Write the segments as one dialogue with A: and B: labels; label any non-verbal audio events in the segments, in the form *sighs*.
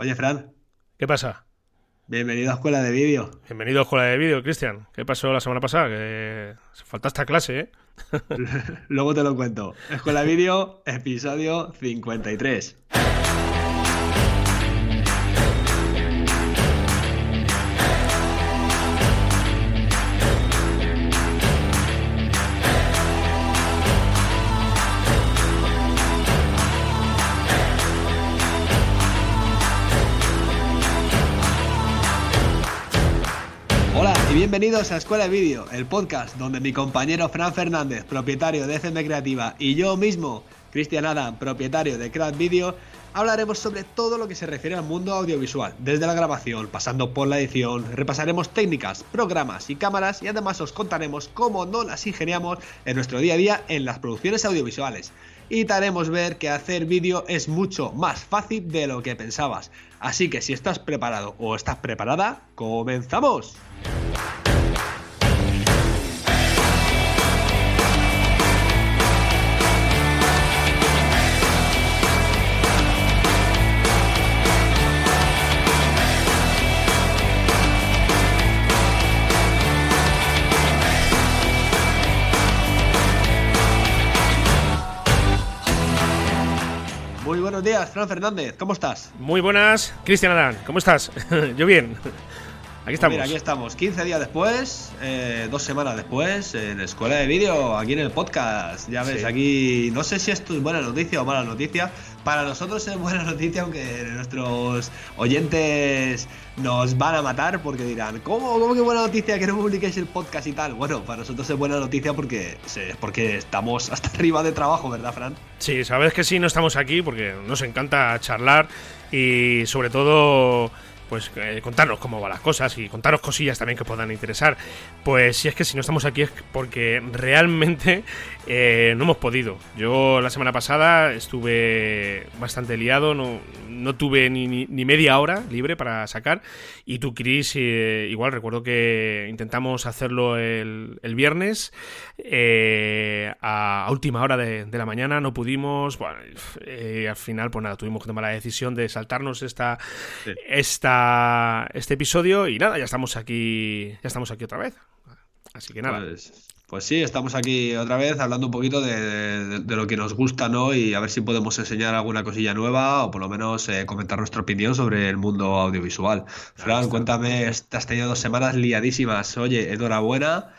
A: Oye, Fran.
B: ¿Qué pasa?
A: Bienvenido a Escuela de Vídeo.
B: Bienvenido a Escuela de Vídeo, Cristian. ¿Qué pasó la semana pasada? Que faltaste a clase, ¿eh? *laughs*
A: Luego te lo cuento. Escuela de Vídeo, episodio 53. Bienvenidos a Escuela de Vídeo, el podcast donde mi compañero Fran Fernández, propietario de FM Creativa, y yo mismo, Cristian Adam, propietario de Craft Video, hablaremos sobre todo lo que se refiere al mundo audiovisual, desde la grabación, pasando por la edición, repasaremos técnicas, programas y cámaras y además os contaremos cómo no las ingeniamos en nuestro día a día en las producciones audiovisuales. Y te haremos ver que hacer vídeo es mucho más fácil de lo que pensabas. Así que si estás preparado o estás preparada, ¡comenzamos! Muy buenos días, Fran Fernández, ¿cómo estás?
B: Muy buenas, Cristian Adán. ¿Cómo estás? *laughs* Yo bien. Aquí estamos.
A: Mira, aquí estamos, 15 días después, eh, dos semanas después, en Escuela de Vídeo, aquí en el podcast. Ya ves,
B: Sí.
A: aquí no sé si esto es buena noticia o mala noticia. Para nosotros es buena noticia, aunque nuestros oyentes nos van a matar porque dirán, ¿cómo, cómo que buena noticia que no publiquéis el podcast y tal? Bueno, para nosotros es buena noticia porque, porque estamos *laughs* hasta arriba de trabajo, ¿verdad, Fran?
B: Sí, sabes que sí, no estamos aquí porque nos encanta charlar y sobre todo pues eh, contarnos cómo van las cosas y contaros cosillas también que puedan interesar. Pues si es que si no estamos aquí es porque realmente *laughs* eh, no hemos podido. Yo la semana pasada estuve bastante liado, no, no tuve ni, ni- ni media hora libre para sacar. Y tú, Chris, eh, igual recuerdo que intentamos hacerlo el, el viernes eh, a, a última hora de, de la mañana, no pudimos. Bueno, al final, pues nada, tuvimos que tomar la decisión de saltarnos esta,
A: Sí.
B: esta, este episodio y nada, ya estamos aquí, ya estamos aquí otra vez. Así que nada.
A: Pues, pues sí, estamos aquí otra vez hablando un poquito de, de- de lo que nos gusta, ¿no? Y a ver si podemos enseñar alguna cosilla nueva o por lo menos eh, comentar nuestra opinión sobre el mundo audiovisual. Fran, cuéntame, has tenido dos semanas liadísimas. Oye, enhorabuena,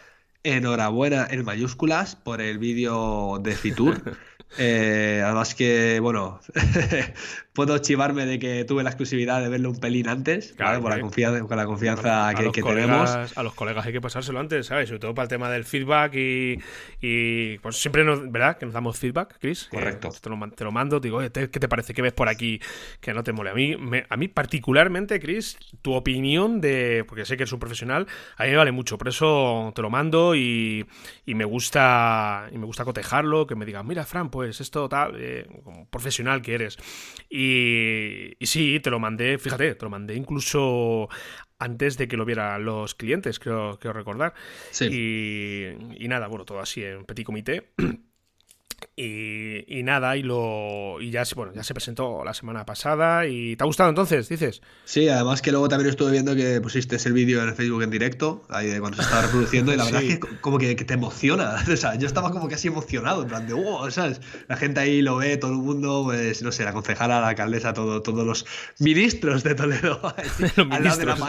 A: enhorabuena en mayúsculas por el vídeo de Fitur. *laughs* Eh, además que, bueno, *laughs* puedo chivarme de que tuve la exclusividad de verlo un pelín antes,
B: Claro,
A: ¿vale? Por la
B: hombre.
A: confianza, con la confianza que,
B: los
A: que
B: colegas,
A: tenemos.
B: A los colegas hay que pasárselo antes, ¿sabes? Sobre todo para el tema del feedback y, y, pues siempre nos, ¿verdad? Que nos damos feedback, Chris.
A: Correcto.
B: Te lo, te lo mando, te digo, oye, ¿qué te parece? ¿Qué ves por aquí? Que no te mole. A mí, me- a mí particularmente, Chris, tu opinión de, porque sé que eres un profesional, a mí me vale mucho. Por eso te lo mando y, y me gusta y me gusta cotejarlo, que me digas, mira, Fran, pues esto tal, eh, como profesional que eres. Y, y sí, te lo mandé, fíjate, te lo mandé incluso antes de que lo vieran los clientes, creo, creo recordar.
A: Sí.
B: Y, y nada, bueno, todo así en petit comité. Y, y nada, y lo y ya, se- bueno, ya se presentó la semana pasada. ¿Y te ha gustado entonces, dices?
A: Sí, además que luego también estuve viendo que pusiste el vídeo en Facebook en directo, ahí de cuando se estaba reproduciendo, y la *laughs* verdad
B: Sí.
A: es que como que, que te emociona. *laughs* O sea, yo estaba como casi emocionado, en plan de, wow, ¿sabes? La gente ahí lo ve, todo el mundo, pues, no sé, la concejala, la alcaldesa, todo, todos los ministros de Toledo. *laughs*
B: Los
A: la
B: ministros,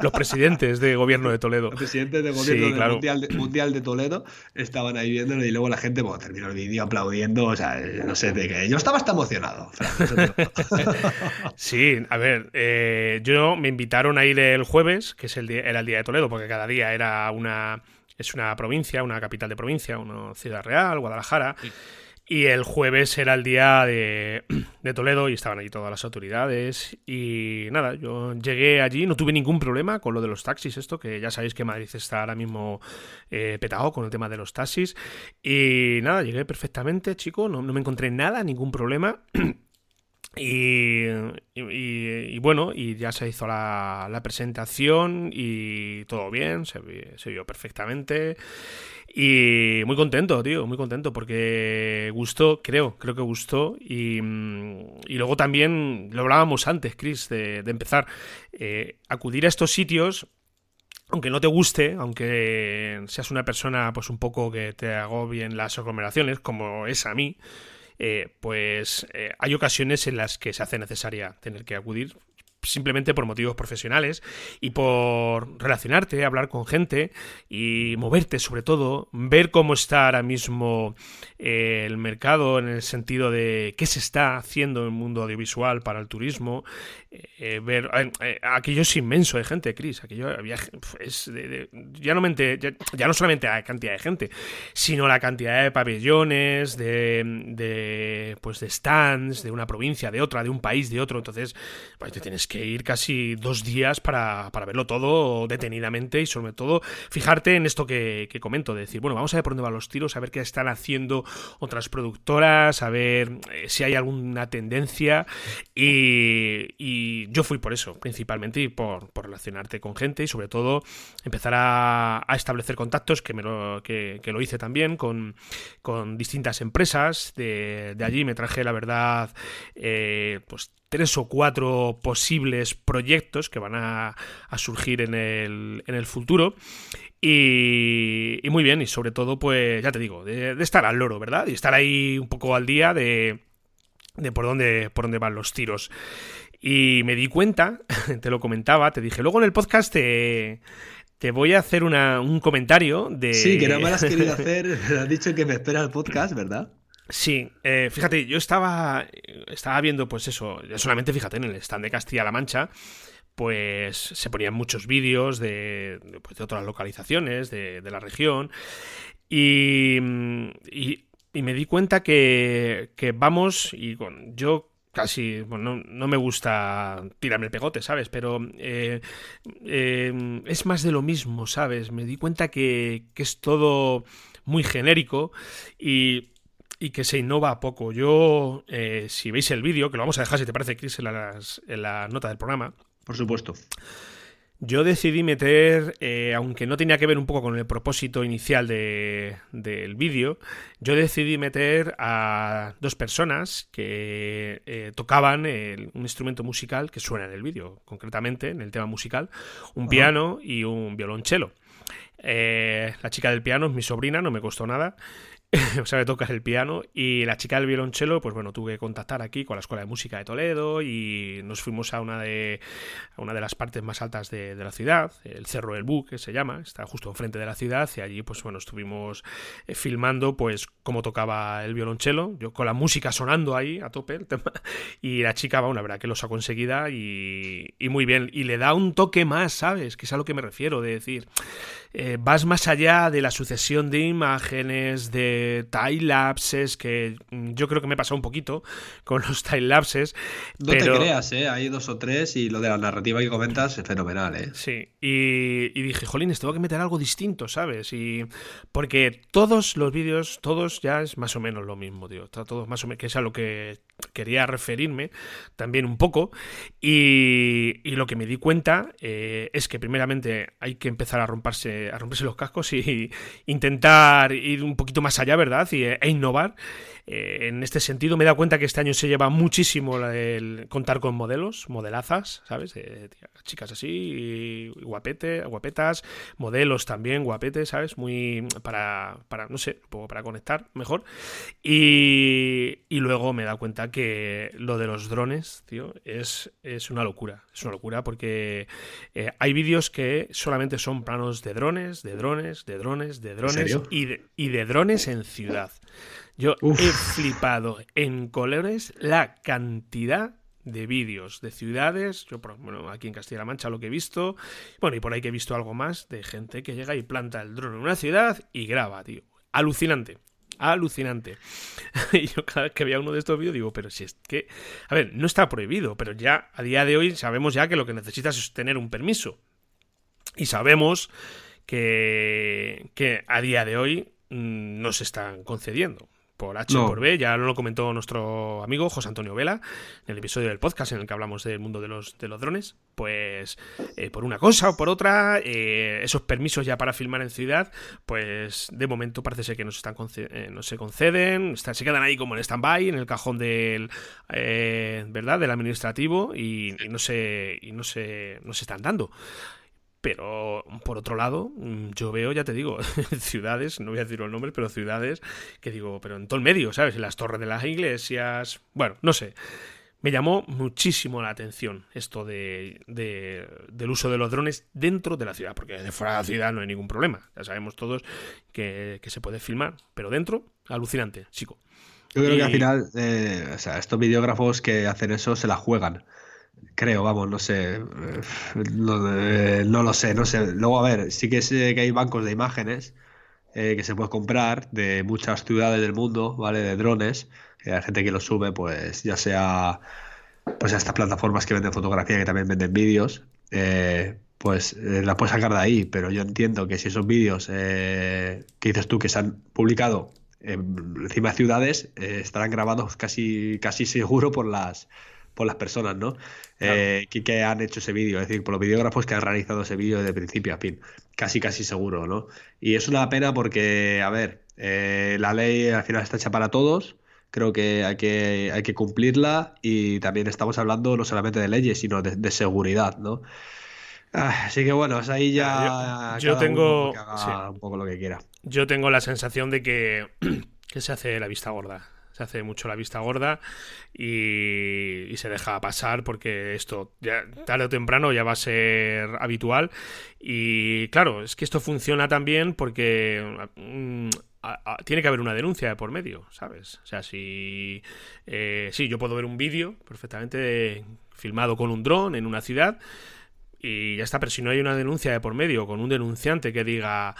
B: los presidentes de gobierno de Toledo.
A: Los presidentes de
B: Sí,
A: gobierno del
B: claro.
A: mundial, de, mundial de Toledo estaban ahí viéndolo y luego la gente, bueno, vídeo aplaudiendo, o sea, no sé de qué. Yo estaba hasta emocionado.
B: Sí, a ver, eh, yo me invitaron a ir el jueves, que es el día, era el día de Toledo, porque cada día era una es una provincia, una capital de provincia, una ciudad real, Guadalajara. Y el jueves era el día *clears throat* de, Toledo y estaban allí todas las autoridades. Y nada, yo llegué allí, no tuve ningún problema con lo de los taxis, esto, que ya sabéis que Madrid está ahora mismo eh, petado con el tema de los taxis. Y nada, llegué perfectamente, chico, no, no me encontré nada, ningún problema. *clears throat* Y, bueno, y ya se hizo la, presentación y todo bien, se, se vio perfectamente. Y muy contento, tío, muy contento porque gustó, creo, creo que gustó. Y, y luego también, lo hablábamos antes, Chris, de, de empezar, eh, acudir a estos sitios aunque no te guste, aunque seas una persona pues un poco que te agobien las aglomeraciones, como es a mí, eh, pues eh, hay ocasiones en las que se hace necesaria tener que acudir simplemente por motivos profesionales y por relacionarte, hablar con gente y moverte sobre todo, ver cómo está ahora mismo eh, el mercado en el sentido de qué se está haciendo en el mundo audiovisual para el turismo, eh, ver eh, aquello es inmenso de gente, Chris, aquello había es ya no ya, no solamente la cantidad de gente, sino la cantidad de pabellones, de, de pues de stands, de una provincia, de otra, de un país, de otro, entonces pues te tienes que ir casi dos días para, para verlo todo detenidamente y sobre todo fijarte en esto que, que, comento, de decir, bueno, vamos a ver por dónde van los tiros, a ver qué están haciendo otras productoras, a ver eh, si hay alguna tendencia. Y, y, yo fui por eso, principalmente, y por, por, relacionarte con gente y sobre todo empezar a, a establecer contactos, que, me lo, que, que lo hice también con, con distintas empresas, de, de, allí. Me traje, la verdad, eh, pues tres o cuatro posibles proyectos que van a, surgir en el, en el futuro. Y, muy bien, y sobre todo, pues ya te digo, de, estar al loro, ¿verdad? Y estar ahí un poco al día de, de por, dónde, por dónde van los tiros. Y me di cuenta, *laughs* te lo comentaba, te dije, luego en el podcast te, te voy a hacer una, un comentario de...
A: Sí, que no me lo has querido *laughs* hacer, has dicho que me espera el podcast, ¿verdad?
B: Sí, eh, fíjate, yo estaba, estaba viendo, pues eso, solamente fíjate, en el stand de Castilla-La Mancha, pues se ponían muchos vídeos de, pues, de otras localizaciones de, de la región y, y, me di cuenta que, que vamos, y con, yo casi, bueno, no, me gusta tirarme el pegote, ¿sabes? Pero eh, eh, es más de lo mismo, ¿sabes? Me di cuenta que, que es todo muy genérico y y que se innova poco. Yo, eh, si veis el vídeo, que lo vamos a dejar si te parece, Chris, en, en la nota del programa.
A: Por supuesto.
B: Yo decidí meter, eh, aunque no tenía que ver un poco con el propósito inicial de, del vídeo, yo decidí meter a dos personas que eh, tocaban un instrumento musical que suena en el vídeo, concretamente en el tema musical, un piano y un violonchelo. la chica del piano es mi sobrina, no me costó nada. *laughs* sabe tocar el piano y la chica del violonchelo, pues bueno, tuve que contactar aquí con la Escuela de Música de Toledo y nos fuimos a una de, una de las partes más altas de, la ciudad, el Cerro del Bú, que se llama, está justo enfrente de la ciudad y allí pues bueno, estuvimos eh, filmando pues cómo tocaba el violonchelo, yo con la música sonando ahí a tope *laughs* y la chica, bueno, la verdad que lo sacó enseguida y, y muy bien, y le da un toque más, ¿sabes? Que es a lo que me refiero, de decir, eh, vas más allá de la sucesión de imágenes, de time lapses, que yo creo que me pasado un poquito con los time lapses.
A: No te creas, ¿eh? hay dos o tres y lo de la narrativa que comentas es fenomenal. ¿eh?
B: Sí, y, y dije, jolines, tengo que meter algo distinto, ¿sabes? Y porque todos los vídeos, todos ya es más o menos lo mismo, tío. Está todo más o menos, que es a lo que quería referirme también un poco. Y, y lo que me di cuenta eh, es que primeramente hay que empezar a romperse a romperse los cascos y *laughs* intentar ir un poquito más allá, ¿verdad? Y, e innovar. Eh, en este sentido me he dado cuenta que este año se lleva muchísimo el contar con modelos, modelazas, ¿sabes? chicas así, guapete, guapetas, modelos también, guapetes, ¿sabes? Muy para, para no sé, para conectar mejor. Y, y luego me he dado cuenta que lo de los drones, tío, es, es una locura. Es una locura porque eh, hay vídeos que solamente son planos de drones, de drones, de drones, de drones y de, y de drones en ciudad. Yo he flipado en colores la cantidad de vídeos de ciudades, yo bueno, aquí en Castilla-La Mancha lo que he visto, bueno, y por ahí que he visto algo más de gente que llega y planta el dron en una ciudad y graba, tío. Alucinante. Alucinante. *laughs* y yo cada vez que veía uno de estos vídeos digo, pero si es que, a ver, no está prohibido, pero ya a día de hoy sabemos ya que lo que necesitas es tener un permiso. Y sabemos que, que a día de hoy mm, no se están concediendo por H o por B, ya lo comentó nuestro amigo José Antonio Vela en el episodio del podcast en el que hablamos del mundo de los, de los drones. Pues eh, por una cosa o por otra, eh, esos permisos ya para filmar en ciudad, pues de momento parece ser que no se, están eh, no se conceden, se quedan ahí como en stand-by, en el cajón del, ¿verdad? del administrativo y, y, no se, y no, se, no se están dando. Pero por otro lado, mm, yo veo, ya te digo, *laughs* ciudades, no voy a decir los nombres, pero ciudades que digo, pero en todo el medio, ¿sabes? En las torres de las iglesias, bueno, no sé. Me llamó muchísimo la atención esto de, del uso de los drones dentro de la ciudad, porque de fuera de la ciudad no hay ningún problema. Ya sabemos todos que, se puede filmar, pero dentro, alucinante, chico.
A: Yo creo que al final, eh, o sea, estos videógrafos que hacen eso se la juegan. Creo, vamos, no sé. No, lo sé, no sé. Luego, a ver, sí que sé que hay bancos de imágenes eh, que se puede comprar de muchas ciudades del mundo, ¿vale? De drones. Y hay gente que los sube, pues ya sea pues a estas plataformas que venden fotografía, que también venden vídeos, eh, pues eh, la puedes sacar de ahí. Pero yo entiendo que si esos vídeos que dices tú que se han publicado encima de ciudades, estarán grabados casi, casi seguro por las por las personas, ¿no? Eh, que, han hecho ese vídeo, es decir, por los videógrafos que han realizado ese vídeo de principio a fin. Casi, casi seguro, ¿no? Y es una pena porque, a ver, eh, la ley al final está hecha para todos. Creo que hay, que hay que cumplirla y también estamos hablando no solamente de leyes, sino de, seguridad, ¿no? Ah, así que bueno, ahí ya.
B: Yo, tengo.
A: un poco lo que quiera.
B: Yo tengo la sensación de que, *clears throat* que se hace la vista gorda se hace mucho la vista gorda y, se deja pasar porque esto ya, tarde o temprano ya va a ser habitual y claro, es que esto funciona también porque mm, tiene que haber una denuncia de por medio, ¿sabes? O sea, si eh, sí, yo puedo ver un vídeo perfectamente filmado con un dron en una ciudad y ya está, pero si no hay una denuncia de por medio con un denunciante que diga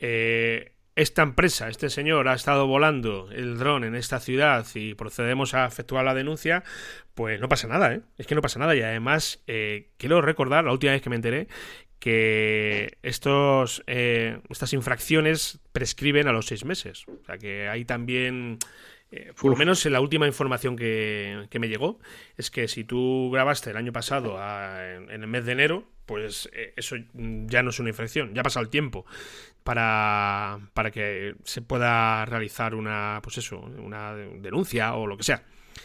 B: eh, esta empresa, este señor ha estado volando el dron en esta ciudad y procedemos a efectuar la denuncia, pues no pasa nada, ¿eh? Es que no pasa nada y además eh, quiero recordar, la última vez que me enteré, que estos, eh, estas infracciones prescriben a los seis meses. O sea que hay también... Eh, por lo menos en la última información que, me llegó, es que si tú grabaste el año pasado en, el mes de enero, pues eso ya no es una infracción, ya ha pasado el tiempo para, para que se pueda realizar una, pues eso, una denuncia o lo que sea.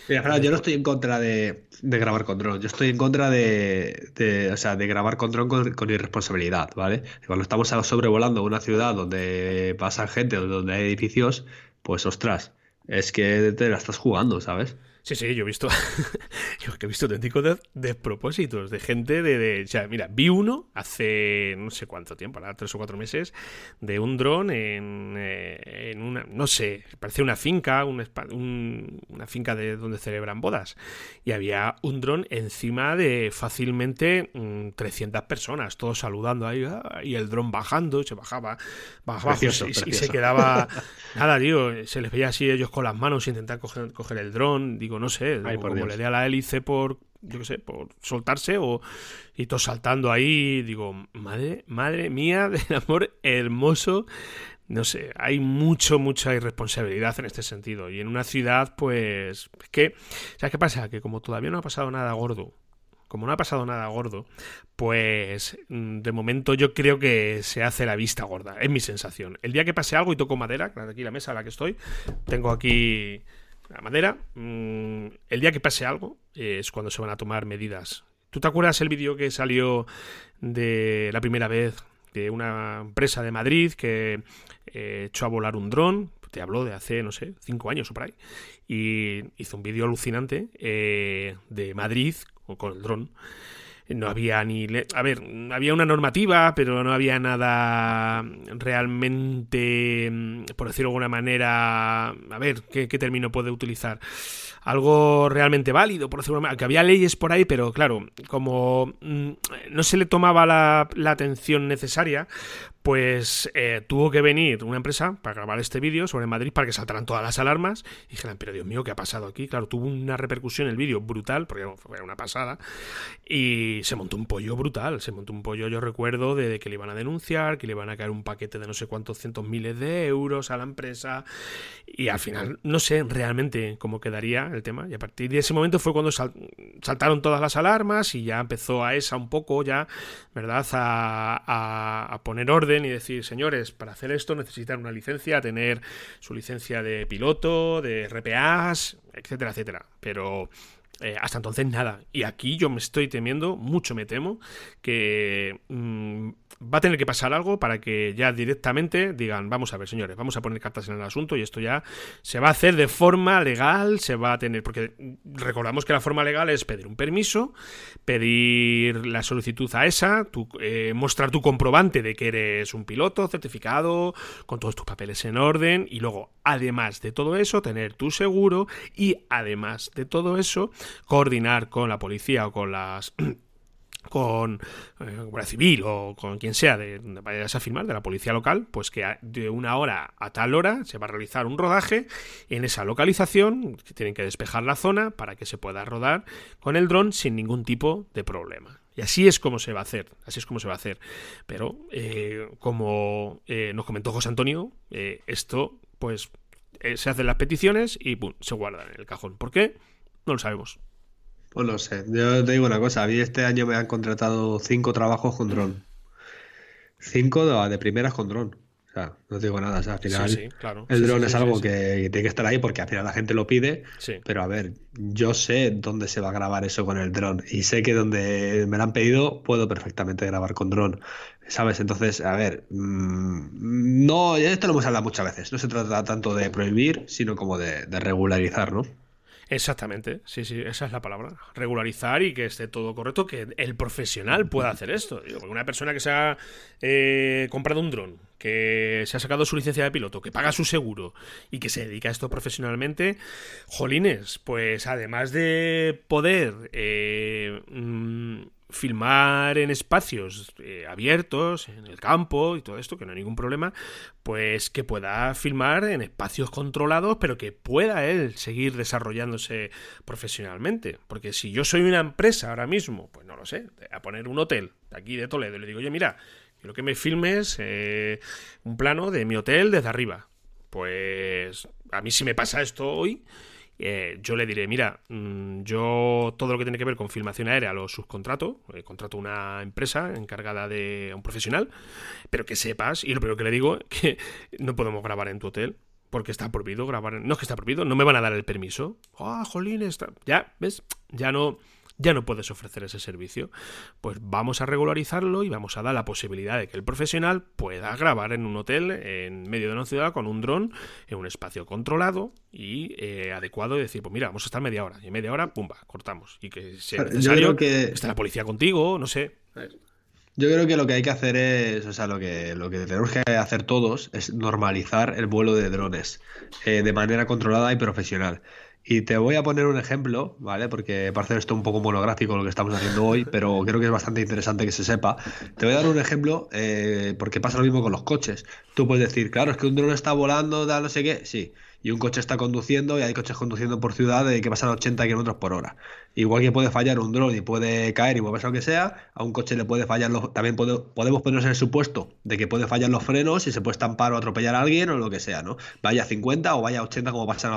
A: Mira, yo no estoy en contra de, grabar con dron, yo estoy en contra de, o sea, de grabar con dron con, irresponsabilidad, ¿vale? Cuando estamos sobrevolando una ciudad donde pasa gente donde hay edificios, pues ostras, es que te la estás jugando, ¿sabes?
B: Sí, sí, yo he visto. *laughs* yo he visto auténticos despropósitos de gente de, O sea, mira, vi uno hace no sé cuánto tiempo, ahora tres o cuatro meses, de un dron en, eh, en una. No sé, parecía una finca, un, una finca de donde celebran bodas. Y había un dron encima de fácilmente 300 mm, personas, todos saludando ahí, ah, y el dron bajando, se bajaba, bajaba y, se quedaba. *laughs* nada, tío, se les veía así ellos con las manos intentar coger, coger el dron. Digo, no sé, como le dé a la hélice por, yo qué sé, por soltarse o y todo saltando ahí, digo, madre, madre mía *laughs* del amor hermoso. No sé, hay mucho, mucha irresponsabilidad en este sentido. Y en una ciudad, pues, es que, ¿sabes qué pasa? Que como todavía no ha pasado nada gordo, como no ha pasado nada gordo, pues mm, de momento yo creo que se hace la vista gorda, es mi sensación. El día que pase algo y toco madera, aquí la mesa a la que estoy, tengo aquí la madera, mm, el día que pase algo es cuando se van a tomar medidas. ¿Tú te acuerdas el vídeo que salió de la primera vez de una empresa de Madrid que eh, echó a volar un dron? Te habló de hace, no sé, cinco años o por ahí. Y hizo un vídeo alucinante eh, de Madrid con el dron no había ni... A ver, había una normativa, pero no había nada realmente, mm, por decirlo de alguna manera, a ver, ¿qué, término puede utilizar? Algo realmente válido, por decirlo de alguna manera, que había leyes por ahí, pero claro, como mm, no se le tomaba la, la atención necesaria, pues eh, tuvo que venir una empresa para grabar este vídeo sobre Madrid para que saltaran todas las alarmas. Y dijeran, pero Dios mío, ¿qué ha pasado aquí? Claro, tuvo una repercusión el vídeo brutal, porque fue una pasada, y se montó un pollo brutal, se montó un pollo, yo recuerdo, de, que le iban a denunciar, que le iban a caer un paquete de no sé cuántos cientos miles de euros a la empresa, y al final no sé realmente cómo quedaría el tema, y a partir de ese momento fue cuando saltaron todas las alarmas y ya empezó a esa un poco ya, ¿verdad?, a poner orden y decir, señores, para hacer esto necesitan una licencia, tener su licencia de piloto, de RPAs, etcétera, etcétera. Pero eh, hasta entonces nada. Y aquí yo me estoy temiendo, mucho me temo, que mm, va a tener que pasar algo para que ya directamente digan, vamos a ver, señores, vamos a poner cartas en el asunto y esto ya se va a hacer de forma legal, se va a tener, porque recordamos que la forma legal es pedir un permiso, pedir la solicitud a esa, eh, mostrar tu comprobante de que eres un piloto certificado, con todos tus papeles en orden y luego, además de todo eso, tener tu seguro y además de todo eso, coordinar con la policía o con las *clears throat* con eh, Civil o con quien sea de donde vayas a filmar, de la policía local, pues que de una hora a tal hora se va a realizar un rodaje en esa localización, tienen que despejar la zona para que se pueda rodar con el dron sin ningún tipo de problema. Y así es como se va a hacer, así es como se va a hacer. Pero, eh, como eh, nos comentó José Antonio, esto, pues, se hacen las peticiones y se guardan en el cajón. ¿Por qué? No lo sabemos.
A: Pues no sé, yo te digo una cosa, a mí este año me han contratado cinco trabajos con dron. Cinco de, primeras con dron. O sea, no digo nada, o sea, al final el dron es algo que tiene que estar ahí porque al final la gente lo pide, pero a ver, yo sé dónde se va a grabar eso con el dron y sé que donde me lo han pedido puedo perfectamente grabar con dron, ¿sabes? Entonces, a ver, mm, no, esto lo hemos hablado muchas veces, no se trata tanto de prohibir, sino como de, de regularizar, ¿no?
B: Exactamente, sí, sí, esa es la palabra. Regularizar y que esté todo correcto, que el profesional pueda hacer esto. una persona que se ha eh, comprado un dron, que se ha sacado su licencia de piloto, que paga su seguro y que se dedica a esto profesionalmente, jolines, pues además de poder eh, mm, filmar en espacios eh, abiertos, en el campo y todo esto, que no hay ningún problema, pues que pueda filmar en espacios controlados, pero que pueda él seguir desarrollándose profesionalmente. Porque si yo soy una empresa ahora mismo, pues no lo sé, a poner un hotel de aquí de Toledo, y le digo, oye, mira, quiero que me filmes eh, un plano de mi hotel desde arriba. Pues a mí si me pasa esto hoy, eh, yo le diré, mira, mm, yo todo lo que tiene que ver con filmación aérea lo subcontrato, eh, contrato una empresa encargada de un profesional, pero que sepas, y lo primero que le digo, *laughs* que no podemos grabar en tu hotel, porque está prohibido grabar, no es que está prohibido, no me van a dar el permiso. Ah, jolín, está... ya, ¿ves? Ya no ya no puedes ofrecer ese servicio. Pues vamos a regularizarlo y vamos a dar la posibilidad de que el profesional pueda grabar en un hotel en medio de una ciudad con un dron en un espacio controlado y eh, adecuado y decir, pues mira, vamos a estar media hora y en media hora, pumba, cortamos. Y que sea necesario que está la policía contigo, no sé.
A: Yo creo que lo que hay que hacer es, o sea, lo que, lo que tenemos que hacer todos es normalizar el vuelo de drones eh, de manera controlada y profesional. Y te voy a poner un ejemplo, ¿vale? Porque parece esto un poco monográfico lo que estamos haciendo hoy, *laughs* pero creo que es bastante interesante que se sepa. Te voy a dar un ejemplo eh, porque pasa lo mismo con los coches. Tú puedes decir, claro, es que un dron está volando, da no sé qué, sí. Y un coche está conduciendo y hay coches conduciendo por ciudad que pasan 80 kilómetros por hora. Igual que puede fallar un dron y puede caer y moverse lo que sea, a un coche le puede fallar los. También podemos ponernos en el supuesto de que puede fallar los frenos y se puede estampar o atropellar a alguien o lo que sea, ¿no? Vaya a 50 o vaya a 80 como pasa en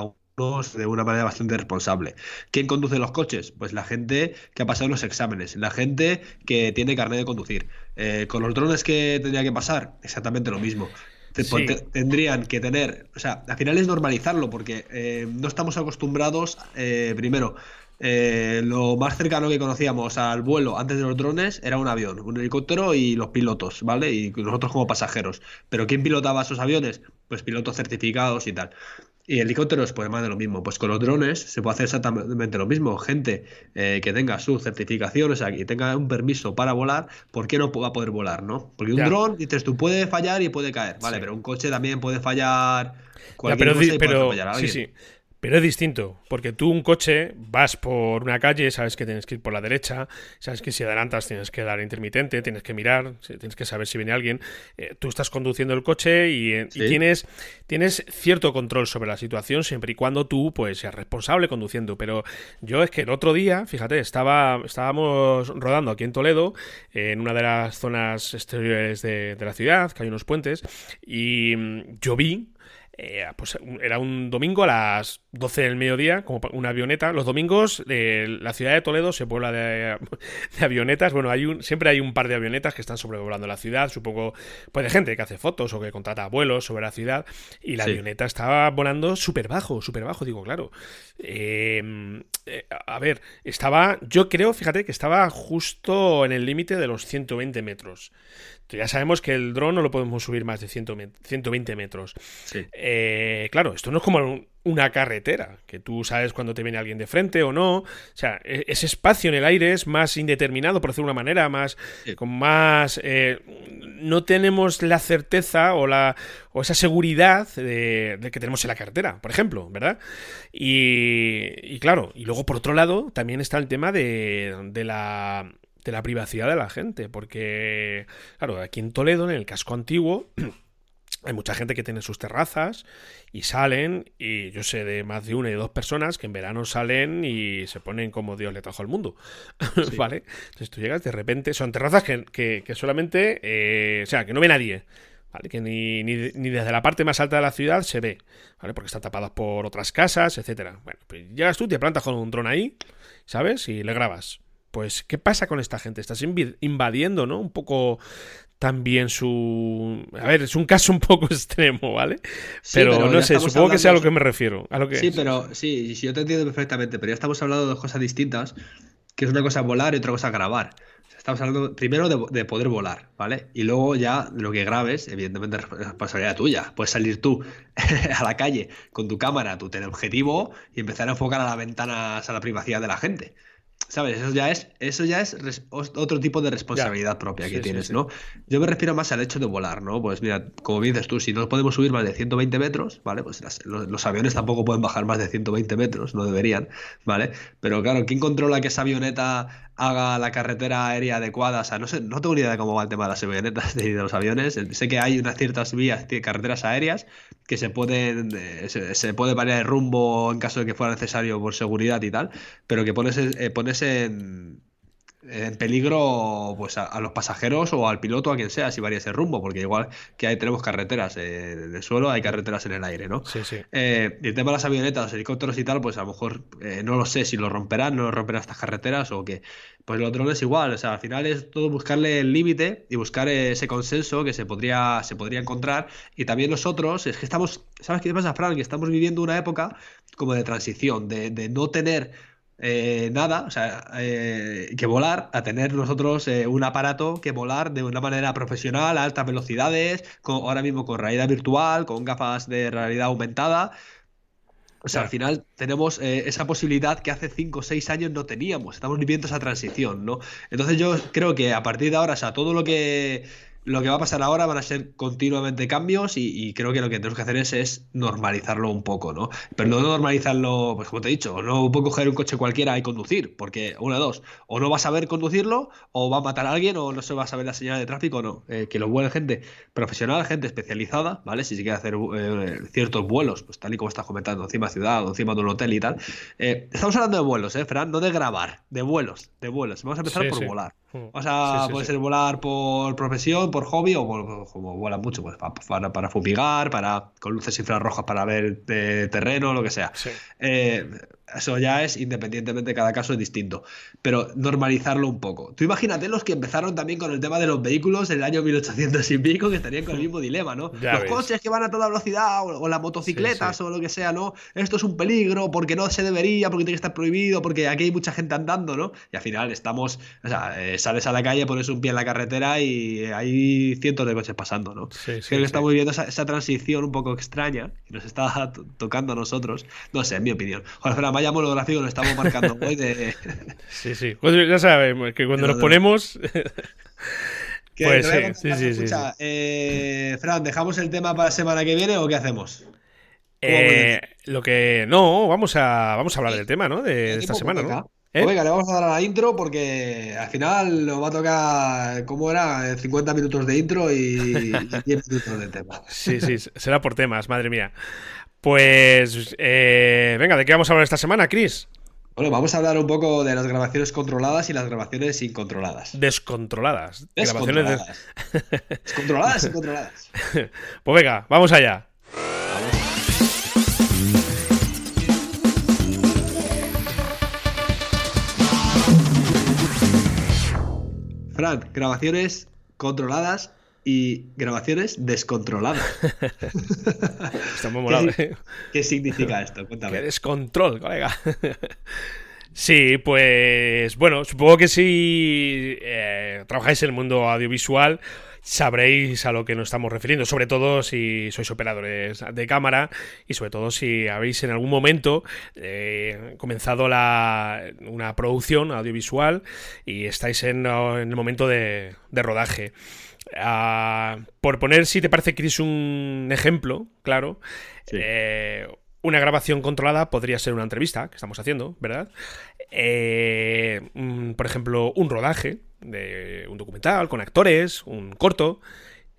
A: de una manera bastante responsable. ¿Quién conduce los coches? Pues la gente que ha pasado los exámenes, la gente que tiene carnet de conducir. Eh, con los drones que tendría que pasar, exactamente lo mismo. Tendrían que tener, o sea, al final es normalizarlo porque eh, no estamos acostumbrados, eh, primero, lo más cercano que conocíamos al vuelo antes de los drones era un avión, un helicóptero y los pilotos, ¿vale? Y nosotros como pasajeros. Pero ¿quién pilotaba esos aviones? Pues pilotos certificados y tal. Y helicópteros, pues más de lo mismo. Pues con los drones se puede hacer exactamente lo mismo. Gente eh, que tenga su certificación, o sea, que tenga un permiso para volar, ¿por qué no va a poder volar, no? Porque un dron, dices tú, puede fallar y puede caer, ¿vale? Pero un coche también puede fallar
B: cualquier cosa y puede fallar a alguien. Sí, sí. Pero es distinto, porque tú un coche vas por una calle, sabes que tienes que ir por la derecha, sabes que si adelantas tienes que dar intermitente, tienes que mirar, tienes que saber si viene alguien. Eh, tú estás conduciendo el coche y, tienes, tienes cierto control sobre la situación siempre y cuando tú pues seas responsable conduciendo. Pero yo es que el otro día, fíjate, estaba, estábamos rodando aquí en Toledo, en una de las zonas exteriores de, de la ciudad, que hay unos puentes, y mm, yo vi eh, pues era un domingo a las 12 del mediodía, como una avioneta. Los domingos eh, la ciudad de Toledo se puebla *laughs* de, avionetas. Bueno, hay un, siempre hay un par de avionetas que están sobrevolando la ciudad. Supongo, pues de gente que hace fotos o que contrata vuelos sobre la ciudad. Y la avioneta estaba volando súper bajo, súper bajo. Digo, claro. Em, eh, a ver, estaba, yo creo, fíjate que estaba justo en el límite de los 120 metros. Ya sabemos que el dron no lo podemos subir más de 120 metros. Eh, claro, esto no es como una carretera, que tú sabes cuando te viene alguien de frente o no. O sea, e-, ese espacio en el aire es más indeterminado, por decirlo de una manera, más. con más. Eh, no tenemos la certeza o la. o esa seguridad de, que tenemos en la carretera, por ejemplo, ¿verdad? Y, y, claro, y luego por otro lado, también está el tema de, de la de la privacidad de la gente, porque, claro, aquí en Toledo, en el casco antiguo, *clears throat* hay mucha gente que tiene sus terrazas y salen, y yo sé de más de una y dos personas que en verano salen y se ponen como Dios le trajo al mundo, *laughs* ¿vale? Entonces tú llegas de repente, son terrazas que, que, solamente, eh, o sea, que no ve nadie, ¿vale? Que ni, ni, ni, desde la parte más alta de la ciudad se ve, ¿vale? Porque están tapadas por otras casas, etcétera. Bueno, pues llegas tú, te plantas con un dron ahí, ¿sabes? Y le grabas pues, ¿qué pasa con esta gente? Estás invadiendo, ¿no? Un poco también su... A ver, es un caso un poco *laughs* extremo, ¿vale? pero, no sé, supongo que sea a lo que me refiero. A lo que
A: sí, pero sí, sí, yo te entiendo perfectamente, pero ya estamos hablando de dos cosas distintas, que es una cosa volar y otra cosa grabar. Estamos hablando primero de, poder volar, ¿vale? Y luego ya lo que grabes, evidentemente es responsabilidad tuya. Puedes salir tú *laughs* a la calle con tu cámara, tu teleobjetivo y empezar a enfocar a las ventanas, a la privacidad de la gente. ¿Sabes? Eso ya es, eso ya es otro tipo de responsabilidad propia que tienes, ¿no? Yo me refiero más al hecho de volar, ¿no? Pues mira, como dices tú, si no podemos subir más de 120 metros, ¿vale? Pues los, aviones tampoco pueden bajar más de 120 metros, no deberían, ¿vale? Pero claro, ¿quién controla que esa avioneta haga la carretera aérea adecuada. O sea, no sé, no tengo ni idea de cómo va el tema de las avionetas *laughs* y de los aviones. Sé que hay unas ciertas vías, carreteras aéreas que se pueden, eh, se, puede variar el rumbo en caso de que fuera necesario por seguridad y tal, pero que pones, eh, pones en en peligro pues a, los pasajeros o al piloto, a quien sea, si varía ese rumbo, porque igual que hay, tenemos carreteras eh, de suelo, hay carreteras en el aire, ¿no?
B: Sí, sí.
A: Eh, y el tema de las avionetas, los helicópteros y tal, pues a lo mejor eh, no lo sé si lo romperán, no lo romperán estas carreteras o que Pues los drones igual, o sea, al final es todo buscarle el límite y buscar ese consenso que se podría, se podría encontrar. Y también nosotros, es que estamos, ¿sabes qué pasa, Fran? Que estamos viviendo una época como de transición, de, de no tener eh, nada, o sea, eh, que volar, a tener nosotros eh, un aparato que volar de una manera profesional, a altas velocidades, con, ahora mismo con realidad virtual, con gafas de realidad aumentada. O sea, al final tenemos esa posibilidad que hace 5 o 6 años no teníamos. Estamos viviendo esa transición, ¿no? Entonces yo creo que a partir de ahora, o sea, todo lo que lo que va a pasar ahora van a ser continuamente cambios y, creo que lo que tenemos que hacer es, normalizarlo un poco, ¿no? Pero no normalizarlo, pues como te he dicho, no puedo coger un coche cualquiera y conducir, porque una dos, o no va a saber conducirlo, o va a matar a alguien, o no se va a saber la señal de tráfico, no. Eh, que lo vuelen gente profesional, gente especializada, ¿vale? Si se quiere hacer eh, ciertos vuelos, pues tal y como estás comentando, encima de ciudad o encima de un hotel y tal. Eh, estamos hablando de vuelos, ¿eh, Fran? No de grabar, de vuelos, de vuelos. Vamos a empezar por volar. O sea, puede ser volar por profesión, por hobby o como vuela mucho, pues para, para, fumigar, para con luces infrarrojas para ver de terreno, lo que sea. Eh, eso ya es independientemente, cada caso es distinto. Pero normalizarlo un poco. Tú imagínate los que empezaron también con el tema de los vehículos en el año 1800 y pico, que estarían con el mismo dilema, ¿no? los coches que van a toda velocidad o, las motocicletas o lo que sea, ¿no? Esto es un peligro porque no se debería, porque tiene que estar prohibido, porque aquí hay mucha gente andando, ¿no? Y al final estamos, o sea, eh, sales a la calle, pones un pie en la carretera y hay cientos de coches pasando, ¿no? Creo que estamos viviendo esa, transición un poco extraña que nos está *laughs* tocando a nosotros. No sé, en mi opinión. Joder, vaya monográfico lo estamos marcando hoy de... *laughs*
B: Sí, sí. Pues ya sabemos que cuando nos ponemos... *laughs*
A: pues sí, sí, sí, Escucha, eh, Fran, ¿dejamos el tema para la semana que viene o qué hacemos?
B: Eh, lo que. No, vamos a, vamos a hablar del tema, ¿no? De, esta semana, ¿no?
A: ¿Eh? Pues venga, le vamos a dar a la intro porque al final nos va a tocar, ¿cómo era? 50 minutos de intro y, 10 minutos de tema. *laughs*
B: Sí, sí, será por temas, madre mía. Pues, eh, venga, ¿de qué vamos a hablar esta semana, Chris?
A: Bueno, vamos a hablar un poco de las grabaciones controladas y las grabaciones incontroladas.
B: Descontroladas.
A: Descontroladas. Descontroladas, incontroladas. *laughs*
B: Pues venga, vamos allá.
A: Fran, grabaciones controladas y grabaciones descontroladas. *laughs*
B: Está muy molado,
A: ¿Qué, ¿Qué significa esto? Cuéntame.
B: ¿Qué descontrol, colega? Sí, pues bueno, supongo que si eh, trabajáis en el mundo audiovisual sabréis a lo que nos estamos refiriendo, sobre todo si sois operadores de cámara y sobre todo si habéis en algún momento eh, comenzado la, una producción audiovisual y estáis en, el momento de, rodaje. Ah, por poner, si te parece, Chris, un ejemplo, claro, eh, una grabación controlada podría ser una entrevista que estamos haciendo, ¿verdad? Eh, por ejemplo, un rodaje de un documental con actores, un corto.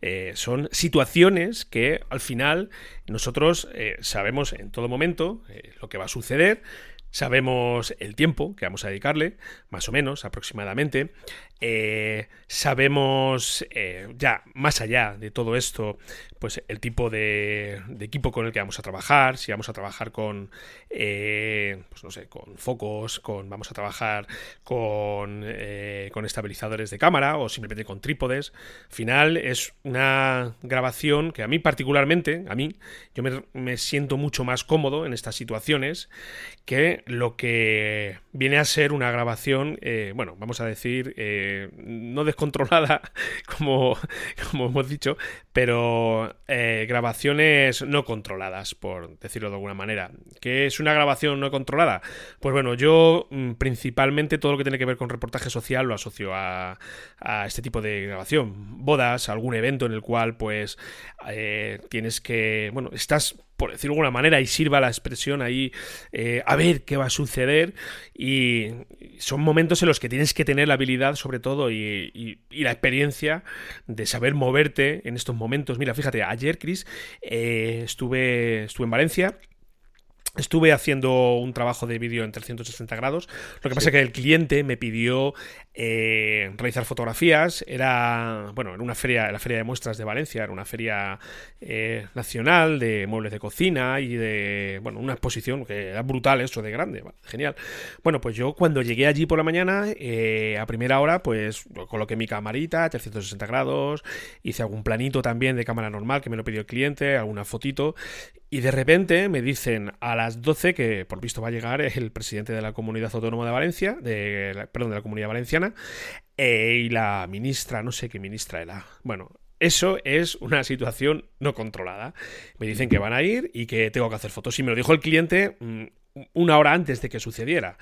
B: Eh, son situaciones que al final nosotros eh, sabemos en todo momento lo que va a suceder, sabemos el tiempo que vamos a dedicarle, más o menos aproximadamente, eh, sabemos eh, ya más allá de todo esto, pues el tipo de, equipo con el que vamos a trabajar, si vamos a trabajar con, eh, pues no sé, con focos, con vamos a trabajar con, con estabilizadores de cámara o simplemente con trípodes. Al final es una grabación que a mí particularmente, a mí, yo me, me siento mucho más cómodo en estas situaciones que lo que viene a ser una grabación, bueno, vamos a decir, no descontrolada, *laughs* como, como hemos dicho, pero eh, grabaciones no controladas, por decirlo de alguna manera. ¿Qué es una grabación no controlada? Pues bueno, yo mm, principalmente todo lo que tiene que ver con reportaje social lo asocio a, a este tipo de grabación. Bodas, algún evento en el cual pues eh, tienes que, bueno, estás por decirlo de alguna manera, y sirva la expresión ahí, eh, a ver qué va a suceder. Y son momentos en los que tienes que tener la habilidad, sobre todo, y, la experiencia de saber moverte en estos momentos. Mira, fíjate, ayer, Chris, eh, estuve, estuve en Valencia Estuve haciendo un trabajo de vídeo en 360 grados. Lo que pasa es que el cliente me pidió eh, realizar fotografías. Era, bueno, en una feria, la feria de muestras de Valencia, era una feria eh, nacional de muebles de cocina y de, bueno, una exposición que era brutal, eso de grande, genial. Bueno, pues yo cuando llegué allí por la mañana, eh, a primera hora, pues coloqué mi camarita, 360 grados, hice algún planito también de cámara normal que me lo pidió el cliente, alguna fotito, y de repente me dicen a las 12 que por visto va a llegar el presidente de la Comunidad Autónoma de Valencia, de, perdón, de la Comunidad Valenciana, eh, y la ministra, no sé qué ministra era. Bueno, eso es una situación no controlada. Me dicen que van a ir y que tengo que hacer fotos. Y me lo dijo el cliente mm, una hora antes de que sucediera.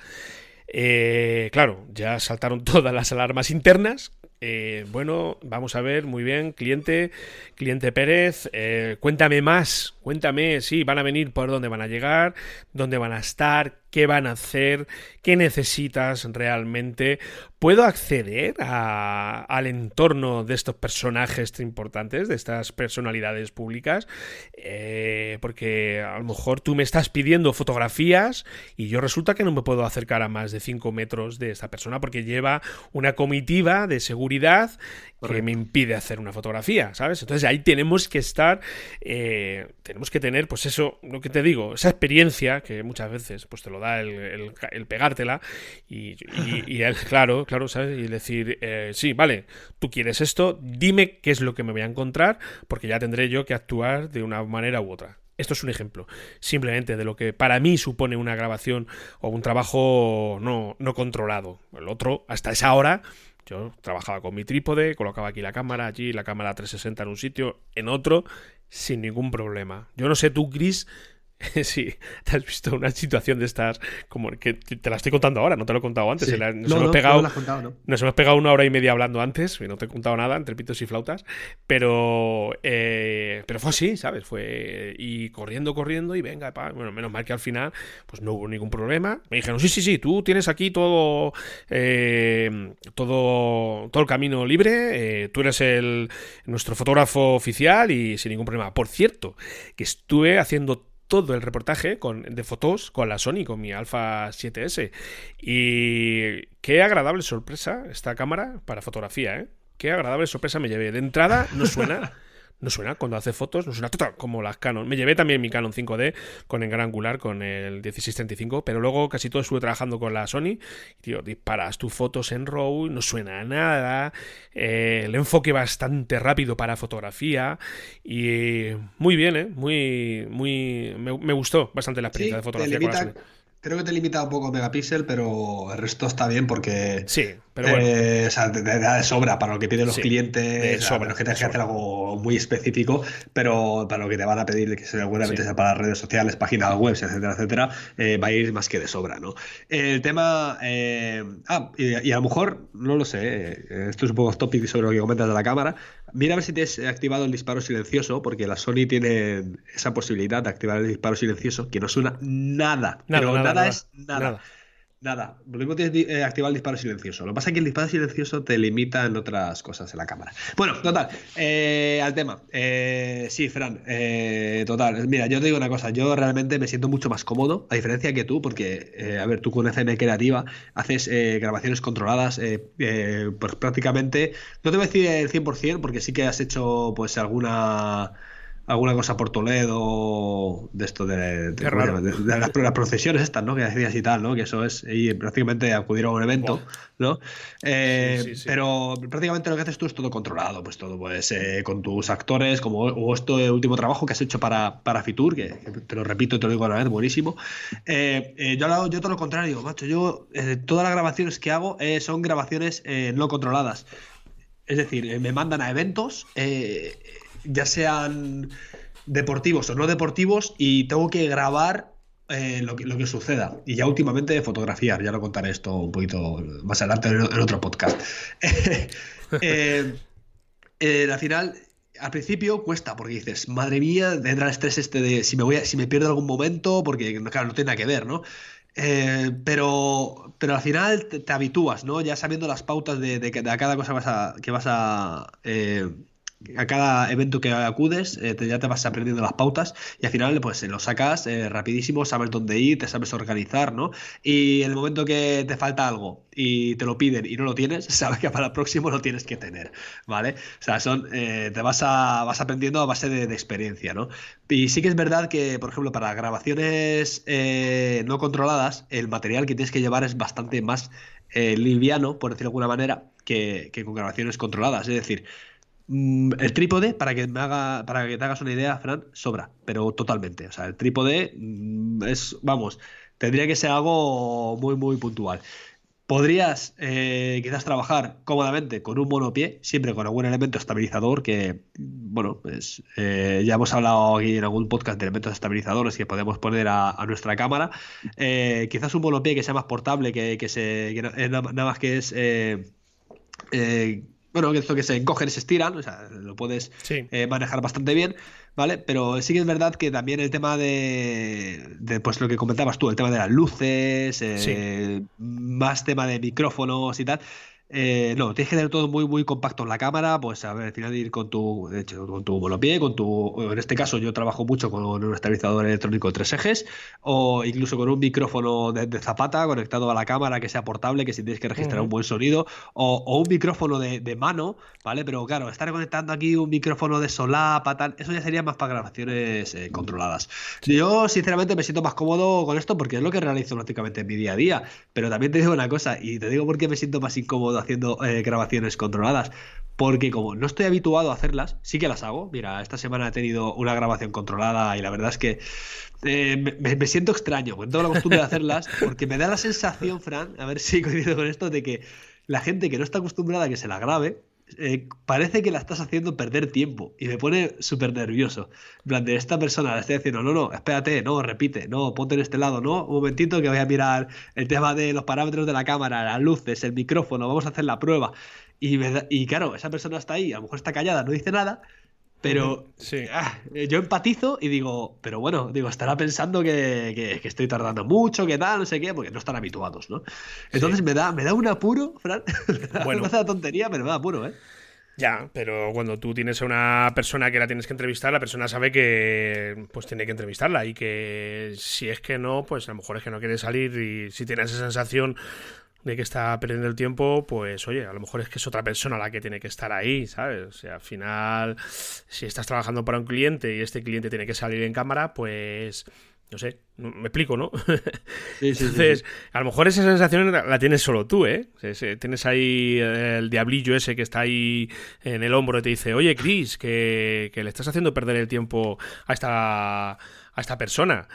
B: Eh, claro, ya saltaron *laughs* todas las alarmas internas eh, bueno, vamos a ver, muy bien, cliente, cliente Pérez, eh, cuéntame más, cuéntame, sí, van a venir, por dónde van a llegar, dónde van a estar, qué van a hacer, qué necesitas realmente. ¿Puedo acceder al entorno de estos personajes tan importantes, de estas personalidades públicas? Eh, porque a lo mejor tú me estás pidiendo fotografías y yo resulta que no me puedo acercar a más de 5 metros de esta persona porque lleva una comitiva de seguridad que me impide hacer una fotografía, ¿sabes? Entonces ahí tenemos que estar, eh, tenemos que tener, pues eso, lo que te digo, esa experiencia que muchas veces pues te lo da el, pegártela y, claro, claro, ¿sabes? Y decir, eh, sí, vale, tú quieres esto, dime qué es lo que me voy a encontrar, porque ya tendré yo que actuar de una manera u otra. Esto es un ejemplo, simplemente de lo que para mí supone una grabación o un trabajo no, no controlado. El otro, hasta esa hora, yo trabajaba con mi trípode, colocaba aquí la cámara, allí la cámara 360 en un sitio, en otro, sin ningún problema. Yo no sé tú, Chris, *laughs* sí, te has visto una situación de estas, como que te la estoy contando ahora, no te lo he contado antes. nos,
A: hemos pegado,
B: nos hemos pegado una hora y media hablando antes, y no te he contado nada entre pitos y flautas, pero, eh, pero fue así, ¿sabes? Fue y corriendo, corriendo, y venga, bueno, menos mal que al final, pues no hubo ningún problema. Me dijeron, sí, sí, sí, tú tienes aquí todo, eh, todo, todo el camino libre, eh, tú eres el, nuestro fotógrafo oficial y sin ningún problema. Por cierto, que estuve haciendo todo el reportaje con, de fotos con la Sony, con mi Alpha 7S. Y qué agradable sorpresa esta cámara para fotografía, ¿eh? Qué agradable sorpresa me llevé. De entrada no suena... *laughs* no suena cuando hace fotos, no suena como las Canon. Me llevé también mi Canon 5D con el gran angular, con el 1635, pero luego casi todo estuve trabajando con la Sony. Y, tío, disparas tus fotos en RAW, no suena nada, eh, el enfoque bastante rápido para fotografía y muy bien, ¿eh? Muy, muy... Me, gustó bastante la experiencia de fotografía con la Sony.
A: Creo que te limita un poco megapíxel, pero el resto está bien porque.
B: Sí, pero bueno.
A: Eh, o sea, te, da de sobra para lo que piden los clientes. Sobre, que tengas que hacer algo muy específico, pero para lo que te van a pedir, que seguramente sea para redes sociales, páginas web, etcétera, etcétera, eh, va a ir más que de sobra, ¿no? El tema. Eh, ah, y, a lo mejor, no lo sé, esto es un poco topic sobre lo que comentas de la cámara. Mira a ver si te has activado el disparo silencioso, porque la Sony tiene esa posibilidad de activar el disparo silencioso que no suena nada. nada nada, es nada. Nada. Lo mismo tienes eh, activar el disparo silencioso. Lo que pasa es que el disparo silencioso te limita en otras cosas en la cámara. Bueno, total. Eh, al tema. Eh, sí, Fran. total. Mira, yo te digo una cosa. Yo realmente me siento mucho más cómodo, a diferencia que tú, porque, a ver, tú con FM Creativa haces grabaciones controladas, pues prácticamente. No te voy a decir el 100%, porque sí que has hecho, pues, alguna alguna cosa por Toledo de esto de, las, procesiones estas, ¿no? Que decías y tal, ¿no? Que eso es y prácticamente acudir a un evento, ¿no? Eh, pero prácticamente lo que haces tú es todo controlado, pues todo, pues eh, con tus actores, como o este último trabajo que has hecho para, para Fitur, que, te lo repito y te lo digo a la vez, buenísimo. Eh, yo, hago, yo todo lo contrario, macho. Yo todas las grabaciones que hago son grabaciones no controladas. Es decir, me mandan a eventos ya sean deportivos o no deportivos, y tengo que grabar eh, lo, que, lo, que, suceda. Y ya últimamente fotografiar, ya lo contaré esto un poquito más adelante en, otro podcast. *laughs* Eh, eh, al final, al principio cuesta, porque dices, madre mía, tendrá el estrés este de si me, voy si me pierdo algún momento, porque claro, no tiene nada que ver, ¿no? pero, pero al final te, habitúas, ¿no? Ya sabiendo las pautas de, de, cada cosa a, que vas a a cada evento que acudes eh, ya te vas aprendiendo las pautas y al final pues lo sacas eh, rapidísimo, sabes dónde ir, te sabes organizar, ¿no? Y en el momento que te falta algo y te lo piden y no lo tienes, *laughs* sabes que para el próximo lo tienes que tener, ¿vale? O sea, son, eh, te vas, a, vas aprendiendo a base de, experiencia, ¿no? Y sí que es verdad que, por ejemplo, para grabaciones no controladas, el material que tienes que llevar es bastante más liviano, por decirlo de alguna manera, que, que con grabaciones controladas. Es decir, el trípode, para que me haga, para que te hagas una idea, Fran, sobra, pero totalmente. O sea, el trípode mm, es, vamos, tendría que ser algo muy, muy puntual. Podrías eh, quizás trabajar cómodamente con un monopié, siempre con algún elemento estabilizador que, bueno, pues eh, ya hemos hablado aquí en algún podcast de elementos estabilizadores que podemos poner a, nuestra cámara. Eh, quizás un monopié que sea más portable, que, que se, nada más que es bueno, esto que se encogen, se estiran, o sea, lo puedes eh, manejar bastante bien, ¿vale? Pero sí que es verdad que también el tema de, de pues lo que comentabas tú, el tema de las luces, eh, más tema de micrófonos y tal, eh, no, tienes que tener todo muy, muy compacto en la cámara. Pues a ver, al final ir con tu, de hecho, con tu monopié, con tu. En este caso, yo trabajo mucho con un estabilizador electrónico de tres ejes, o incluso con un micrófono de, zapata conectado a la cámara que sea portable, que si tienes que registrar un buen sonido, o, un micrófono de, mano, ¿vale? Pero claro, estar conectando aquí un micrófono de solapa, tal, eso ya sería más para grabaciones eh, controladas. Yo, sinceramente, me siento más cómodo con esto porque es lo que realizo prácticamente en mi día a día. Pero también te digo una cosa, y te digo por qué me siento más incómodo haciendo eh, grabaciones controladas. Porque como no estoy habituado a hacerlas, sí que las hago. Mira, esta semana he tenido una grabación controlada y la verdad es que eh, me, siento extraño, porque tengo la costumbre de hacerlas, *laughs* porque me da la sensación, Fran, a ver si coincido con esto, de que la gente que no está acostumbrada a que se la grabe, eh, parece que la estás haciendo perder tiempo y me pone súper nervioso. En plan, de esta persona le estoy diciendo, no, no, espérate, no, repite, no, ponte en este lado, no, un momentito que voy a mirar el tema de los parámetros de la cámara, las luces, el micrófono, vamos a hacer la prueba. Y, y claro, esa persona está ahí, a lo mejor está callada, no dice nada, pero ah, yo empatizo y digo, pero bueno, digo, estará pensando que, estoy tardando mucho, que tal, no sé qué, porque no están habituados, ¿no? Entonces me, da, me da un apuro, Fran. *laughs* Bueno. me hace la tontería, pero me da apuro, ¿eh?
B: Ya, pero cuando tú tienes a una persona que la tienes que entrevistar, la persona sabe que pues tiene que entrevistarla y que si es que no, pues a lo mejor es que no quiere salir y si tiene esa sensación de que está perdiendo el tiempo, pues oye, a lo mejor es que es otra persona la que tiene que estar ahí, ¿sabes? O sea, al final, si estás trabajando para un cliente y este cliente tiene que salir en cámara, pues no sé, me explico, ¿no? *laughs* Sí, sí, Entonces, a lo mejor esa sensación la, tienes solo tú, ¿eh? Tienes ahí el diablillo ese que está ahí en el hombro y te dice, oye, Chris, que, que le estás haciendo perder el tiempo a esta, a esta persona.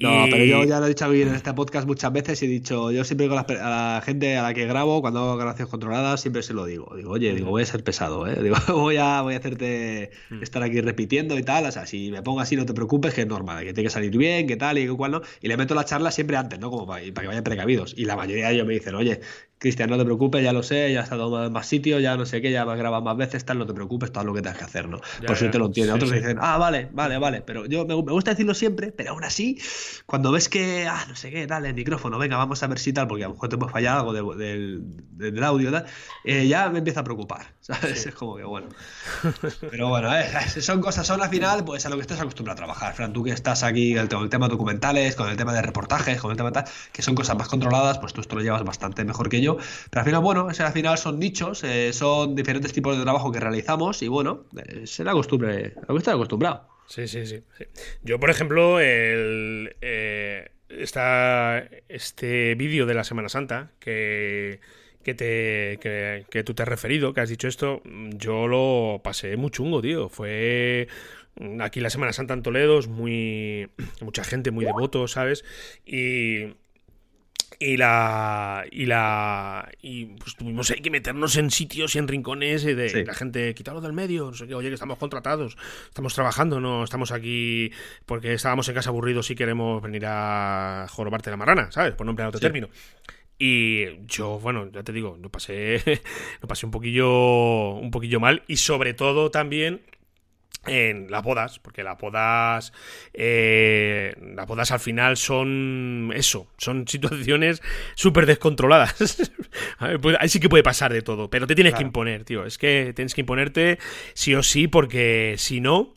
A: No, pero yo ya lo he dicho aquí en este podcast muchas veces y he dicho, yo siempre con la, a la gente a la que grabo, cuando hago grabaciones controladas, siempre se lo digo. Digo, oye, digo, voy a ser pesado, ¿eh? *laughs* Digo, voy a, voy a hacerte mm. estar aquí repitiendo y tal. O sea, si me pongo así, no te preocupes, que es normal, que tiene que salir bien, que tal y que cual, ¿no? Y le meto la charla siempre antes, ¿no? Como para, para que vayan precavidos. Y la mayoría de ellos me dicen, oye, Cristian, no te preocupes, ya lo sé, ya has estado en más sitios, ya no sé qué, ya me has grabado más veces, tal, no te preocupes, todo lo que tengas que hacer, ¿no? Por eso te lo entiende. Otros dicen, ah, vale, vale, vale, pero yo me, gusta decirlo siempre, pero aún así, cuando ves que, ah, no sé qué, dale, el micrófono, venga, vamos a ver si tal, porque a lo mejor te puede fallar algo del audio, tal, eh, ya me empieza a preocupar, *laughs* ¿sabes? Es como que, bueno. Pero bueno, eh, *laughs* son cosas, son al final, pues a lo que estás acostumbrado a trabajar. Fran, tú que estás aquí con el tema documentales, con el tema de reportajes, con el tema tal, que son cosas más controladas, pues tú esto lo llevas bastante mejor que yo, pero al final, bueno, bueno, al final son nichos, eh, son diferentes tipos de trabajo que realizamos y bueno, eh, se la costumbre, a estar acostumbrado.
B: Sí, sí, sí, Yo, por ejemplo, el, eh, este vídeo de la Semana Santa que, que, te, que, tú te has referido, que has dicho esto, yo lo pasé muy chungo, tío. Fue aquí la Semana Santa en Toledo, es muy mucha gente, muy devoto, ¿sabes? Y y la. Y la. Y pues tuvimos que meternos en sitios y en rincones de la gente, quitarlo del medio, no sé qué, oye, que estamos contratados, estamos trabajando, no estamos aquí porque estábamos en casa aburridos y queremos venir a jorobarte la marrana, ¿sabes? Por no emplear otro término. Y yo, bueno, ya te digo, lo pasé, *laughs* lo pasé un poquillo, un poquillo mal. Y sobre todo también en las bodas, porque las bodas, eh, las bodas al final son eso, son situaciones súper descontroladas. *laughs* Pues ahí sí que puede pasar de todo, pero te tienes que imponer, tío. Es que tienes que imponerte sí o sí, porque si no,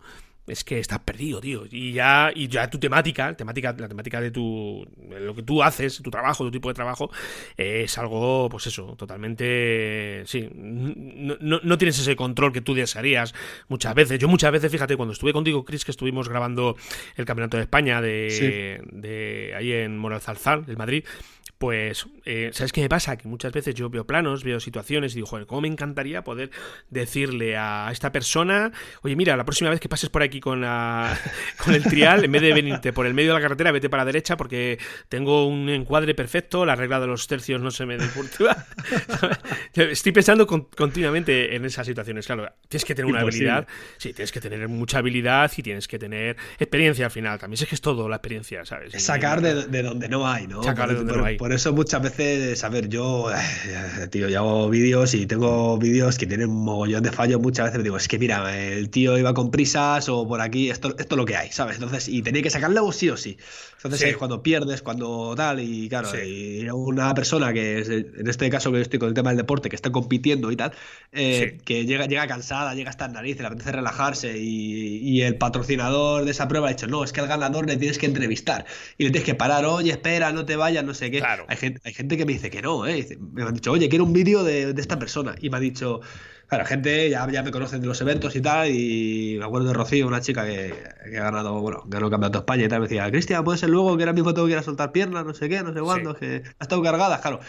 B: es que estás perdido, tío. Y ya, y ya tu temática, temática, la temática de tu. lo que tú haces, tu trabajo, tu tipo de trabajo, es algo, pues eso, totalmente. Sí. No, no, tienes ese control que tú desearías muchas veces. Yo muchas veces, fíjate, cuando estuve contigo, Chris, que estuvimos grabando el Campeonato de España de, de ahí en Moral Zarzal, del Madrid pues, eh, ¿sabes qué me pasa? Que muchas veces yo veo planos, veo situaciones y digo, joder, ¿cómo me encantaría poder decirle a esta persona, oye, mira, la próxima vez que pases por aquí con, la, *laughs* con el trial, en vez de venirte por el medio de la carretera, vete para la derecha porque tengo un encuadre perfecto, la regla de los tercios no se me desvirtúa. *laughs* Estoy pensando continuamente en esas situaciones. Claro, tienes que tener una habilidad, sí, tienes que tener mucha habilidad y tienes que tener experiencia al final. También es que es todo la experiencia, ¿sabes?
A: sacar de, de, donde no hay, ¿no?
B: Sacar de donde no hay.
A: Por eso muchas veces, a ver, yo, *sighs* tío, yo hago vídeos y tengo vídeos que tienen un mogollón de fallos. Muchas veces me digo, es que mira, el tío iba con prisas o por aquí, esto, esto es lo que hay, ¿sabes? Entonces, y tenía que sacarlo sí o sí. Entonces es cuando pierdes, cuando tal, y claro, y una persona que es, en este caso que estoy con el tema del deporte, que está compitiendo y tal, eh, que llega, llega cansada, llega hasta nariz, le apetece relajarse y, y, el patrocinador de esa prueba ha dicho, no, es que al ganador le tienes que entrevistar y le tienes que parar, oye, espera, no te vayas, no sé qué. Hay, gente, hay gente que me dice que no, ¿eh? Me han dicho, oye, quiero un vídeo de, de esta persona y me ha dicho... Claro, gente ya, ya me conocen de los eventos y tal, y me acuerdo de Rocío, una chica que, ha ganado, bueno, ganó el campeonato de España y tal, me decía, Cristian, puede ser luego que ahora mismo tengo que ir a soltar piernas, no sé qué, no sé cuándo, que ha estado cargada, claro.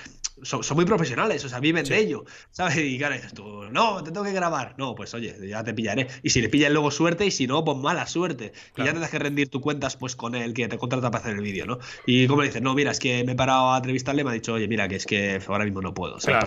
A: Son, muy profesionales, o sea, viven de ello, ¿sabes? Y claro, dices tú, no, te tengo que grabar. No, pues oye, ya te pillaré. Y si le pillan luego suerte, y si no, pues mala suerte. Y ya tendrás que rendir tus cuentas pues con el que te contrata para hacer el vídeo, ¿no? Y como le dices, no, mira, es que me he parado a entrevistarle, me ha dicho, oye, mira, que es que ahora mismo no puedo. O sea,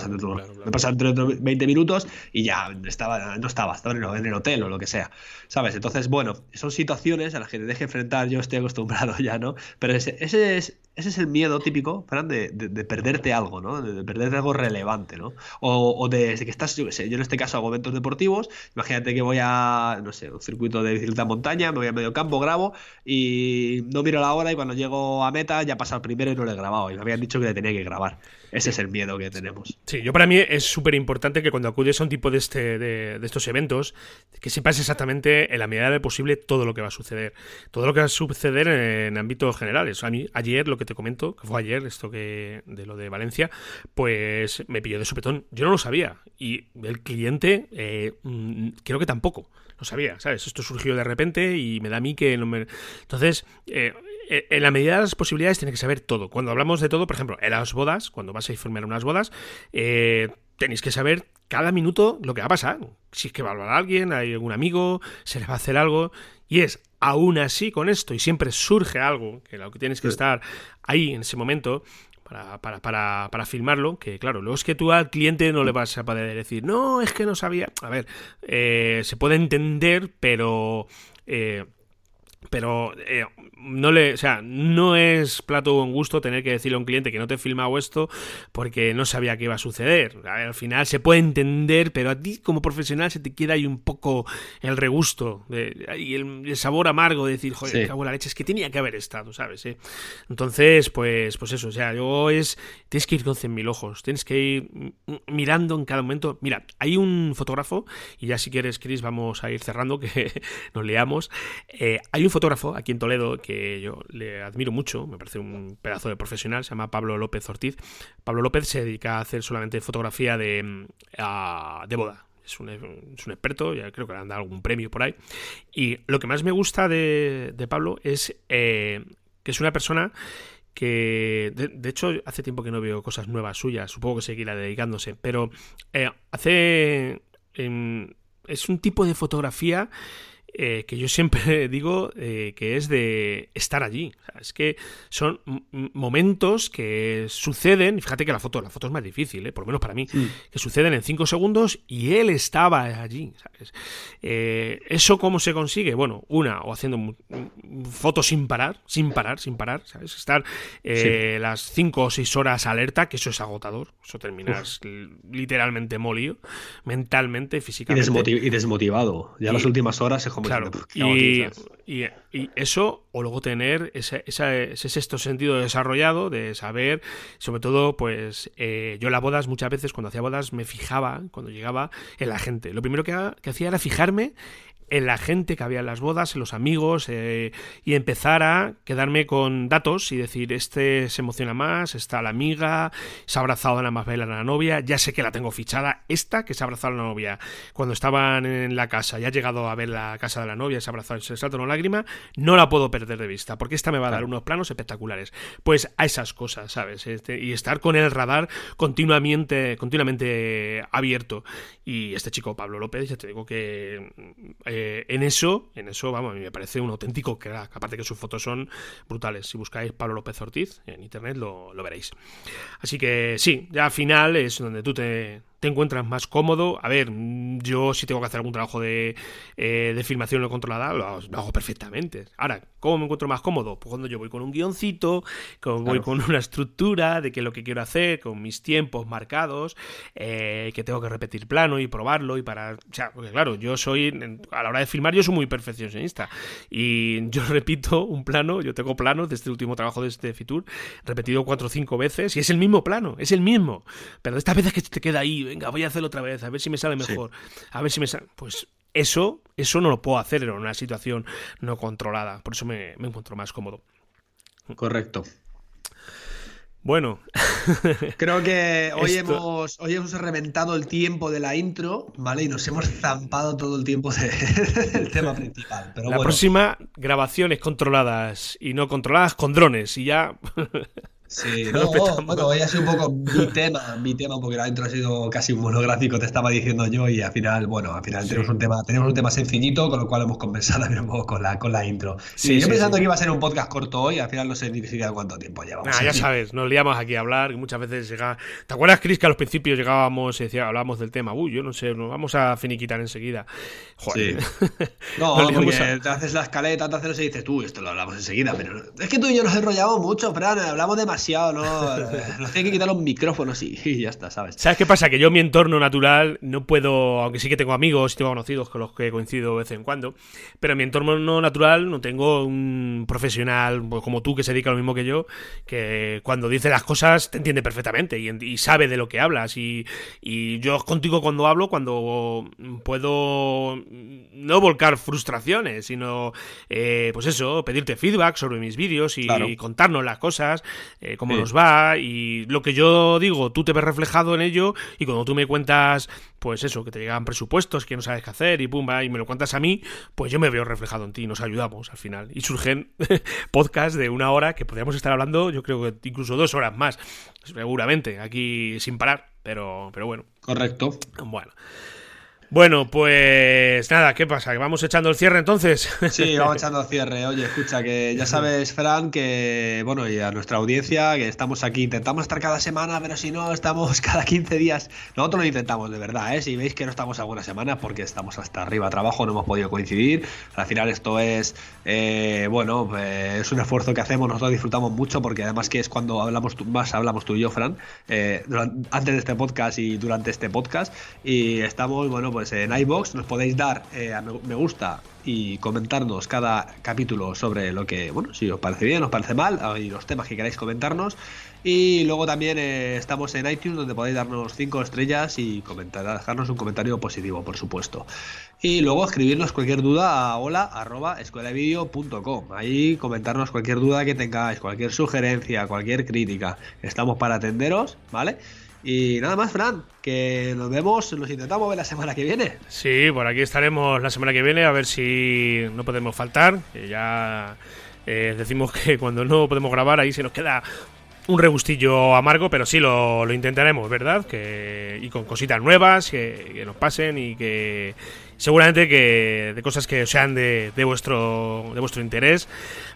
A: me pasan entre 20 minutos y ya estaba, no estaba, estaba en el hotel o lo que sea, ¿sabes? Entonces, bueno, son situaciones a las que te deje enfrentar, yo estoy acostumbrado *laughs* ya, ¿no? Pero ese, ese es ese es el miedo típico, Fran, de, de, perderte algo, ¿no? De, perderte algo relevante, ¿no? O, o de, que estás, yo qué sé, yo en este caso hago eventos deportivos, imagínate que voy a, no sé, un circuito de bicicleta montaña, me voy a medio campo, grabo y no miro la hora y cuando llego a meta ya pasa el primero y no lo he grabado y me habían dicho que le tenía que grabar. Ese es el miedo que tenemos.
B: Sí, yo para mí es súper importante que cuando acudes a un tipo de, este, de, estos eventos, que sepas exactamente en la medida de posible todo lo que va a suceder. Todo lo que va a suceder en, ámbitos generales. A mí, ayer, lo que te comento, que fue ayer, esto que de lo de Valencia, pues me pilló de supetón. Yo no lo sabía. Y el cliente, eh, mm, creo que tampoco lo sabía, ¿sabes? Esto surgió de repente y me da a mí que no me... Entonces, eh, en la medida de las posibilidades tiene que saber todo. Cuando hablamos de todo, por ejemplo, en las bodas, cuando vas a informar unas bodas, eh, tenéis que saber cada minuto lo que va a pasar. Si es que va a hablar alguien, hay algún amigo, se le va a hacer algo. Y es aún así con esto, y siempre surge algo, que lo que tienes que estar ahí en ese momento, para, para, para, para, filmarlo, que claro, luego es que tú al cliente no le vas a poder decir, no, es que no sabía. A ver, eh, se puede entender, pero pero eh, no le, o sea, no es plato buen gusto tener que decirle a un cliente que no te he filmado esto porque no sabía que iba a suceder. al final se puede entender, pero a ti como profesional se te queda ahí un poco el regusto y el, sabor amargo de decir, joder, cago la leche, es que tenía que haber estado, ¿sabes? ¿Eh? Entonces, pues, pues eso, o sea, yo es, tienes que ir con mil ojos, tienes que ir mirando en cada momento. Mira, hay un fotógrafo, y ya si quieres, Chris, vamos a ir cerrando, *laughs* que nos leamos. Eh, hay un fotógrafo aquí en Toledo que yo le admiro mucho, me parece un pedazo de profesional, se llama Pablo López Ortiz. Pablo López se dedica a hacer solamente fotografía de, mm, de boda, es un, experto, ya creo que le han dado algún premio por ahí. Y lo que más me gusta de, Pablo es eh, que es una persona que, de, hecho, hace tiempo que no veo cosas nuevas suyas, supongo que seguirá dedicándose, pero eh, hace... Em, es un tipo de fotografía eh, que yo siempre *laughs* digo eh, que es de estar allí. es que son momentos que suceden, fíjate que la foto, la foto es más difícil, eh, por lo menos para mí, mm. que suceden en cinco segundos y él estaba allí. ¿sabes? ¿Eso cómo se consigue? Bueno, una, o haciendo fotos sin parar, sin parar, sin parar, ¿sabes? Estar las cinco o seis horas alerta, que eso es agotador, eso terminas literalmente molido, mentalmente, físicamente.
A: Y, desmotivado. Ya las últimas horas se
B: claro. y, eso, o luego tener ese, ese, sexto sentido desarrollado de saber, sobre todo, pues eh, yo las bodas muchas veces, cuando hacía bodas, me fijaba, cuando llegaba, en la gente. Lo primero que, que hacía era fijarme en la gente que había en las bodas, en los amigos, eh, y empezar a quedarme con datos y decir, este se emociona más, está la amiga, se ha abrazado a la más bella a la novia, ya sé que la tengo fichada, esta que se ha abrazado a la novia, cuando estaban en la casa, ya ha llegado a ver la casa de la novia, se ha abrazado, se salta una lágrima, no la puedo perder de vista, porque esta me va a dar unos planos espectaculares. Pues a esas cosas, ¿sabes? Este, y estar con el radar continuamente, continuamente abierto. Y este chico, Pablo López, ya te digo que... Eh, eh, en eso, en eso, vamos, a mí me parece un auténtico crack. Aparte que sus fotos son brutales. Si buscáis Pablo López Ortiz en internet lo, lo veréis. Así que sí, ya al final es donde tú te, te encuentras más cómodo. A ver, yo si tengo que hacer algún trabajo de, eh, de filmación no controlada, lo, hago perfectamente. Ahora, ¿cómo me encuentro más cómodo? Pues cuando yo voy con un guioncito, cuando voy con una estructura de qué es lo que quiero hacer, con mis tiempos marcados, eh, que tengo que repetir plano y probarlo y para... O sea, porque claro, yo soy, a la hora de filmar, yo soy muy perfeccionista. Y yo *laughs* repito un plano, yo tengo planos de este último trabajo de este Fitur, repetido cuatro o cinco veces, y es el mismo plano, es el mismo. Pero esta vez es que te queda ahí venga, voy a hacerlo otra vez, a ver si me sale mejor, a ver si me sale... Pues eso, eso no lo puedo hacer en una situación no controlada, por eso me, encuentro más cómodo.
A: Correcto.
B: Bueno. *laughs*
A: Creo que hoy, hemos, hoy hemos reventado el tiempo de la intro, ¿vale? Y nos hemos zampado todo el tiempo *laughs* del tema principal.
B: la próxima, grabaciones controladas y no controladas con drones y ya... *laughs*
A: Sí, no, *laughs* bueno, hoy ha sido un poco mi tema, mi tema, porque la intro ha sido casi un monográfico, te estaba diciendo yo, y al final, bueno, al final tenemos un tema, tenemos un tema sencillito, con lo cual hemos compensado un poco con la, con la intro. Sí, yo pensando que iba a ser un podcast corto hoy, al final no sé ni siquiera cuánto tiempo llevamos.
B: ya sabes, nos liamos aquí a hablar, que muchas veces llega. ¿Te acuerdas, Chris, que a los principios llegábamos y decía, hablábamos del tema? Uy, yo no sé, nos vamos a finiquitar enseguida.
A: Joder. *laughs* No, porque te haces la escaleta, te haces y dices, tú, esto lo hablamos enseguida, pero es que tú y yo nos enrollamos mucho, Fran, hablamos demasiado ¿no? Nos tiene que quitar los micrófonos y, ya está, ¿sabes?
B: ¿Sabes qué pasa? Que yo, mi entorno natural, no puedo, aunque sí que tengo amigos y tengo conocidos con los que coincido de vez en cuando, pero en mi entorno natural no tengo un profesional pues, como tú que se dedica a lo mismo que yo, que cuando dice las cosas te entiende perfectamente y, sabe de lo que hablas. Y, y yo contigo cuando hablo, cuando puedo no volcar frustraciones, sino, eh, pues eso, pedirte feedback sobre mis vídeos y, contarnos las cosas. Eh, cómo nos va y lo que yo digo, tú te ves reflejado en ello y cuando tú me cuentas, pues eso, que te llegan presupuestos, que no sabes qué hacer y pum, y me lo cuentas a mí, pues yo me veo reflejado en ti, nos ayudamos al final. Y surgen *laughs* podcasts de una hora que podríamos estar hablando, yo creo que incluso dos horas más, seguramente, aquí sin parar, pero, pero bueno.
A: Correcto.
B: Bueno. Bueno, pues nada, ¿qué pasa? ¿Que vamos echando el cierre entonces? *laughs*
A: Sí, vamos echando el cierre. Oye, escucha, que ya sabes, Fran, que, bueno, y a nuestra audiencia, que estamos aquí, intentamos estar cada semana, pero si no, estamos *laughs* cada 15 días. Nosotros lo intentamos, de verdad, ¿eh? Si veis que no estamos alguna semana, porque estamos hasta arriba trabajo, no hemos podido coincidir. Al final esto es, eh, bueno, pues, es un esfuerzo que hacemos, nosotros disfrutamos mucho, porque además que es cuando hablamos más hablamos tú y yo, Fran, eh, antes de este podcast y durante este podcast, y estamos, bueno, pues pues en iBox nos podéis dar eh, me gusta y comentarnos cada capítulo sobre lo que, bueno, si os parece bien, os parece mal, y los temas que queráis comentarnos. Y luego también eh, estamos en iTunes donde podéis darnos 5 estrellas y comentar, dejarnos un comentario positivo, por supuesto. Y luego escribirnos cualquier duda a hola arroba Ahí comentarnos cualquier duda que tengáis, cualquier sugerencia, cualquier crítica. Estamos para atenderos, ¿vale? Y nada más, Fran, que nos vemos, nos intentamos ver la semana que viene.
B: Sí, por aquí estaremos la semana que viene, a ver si no podemos faltar. ya eh, decimos que *laughs* cuando no podemos grabar ahí se nos queda un regustillo amargo, pero sí lo, intentaremos, ¿verdad? Que, y con cositas nuevas que, nos pasen y que seguramente que de cosas que sean de, de, vuestro, de vuestro interés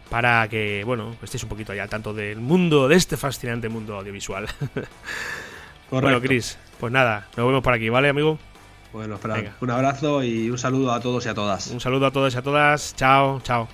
B: para que, bueno, estéis un poquito allá al tanto del mundo, de este fascinante mundo audiovisual. *laughs* Bueno, Chris, pues nada, nos vemos por aquí, ¿vale, amigo?
A: Bueno, Fran, un abrazo y un saludo a todos y a todas.
B: Un saludo a todos y a todas. Chao, chao.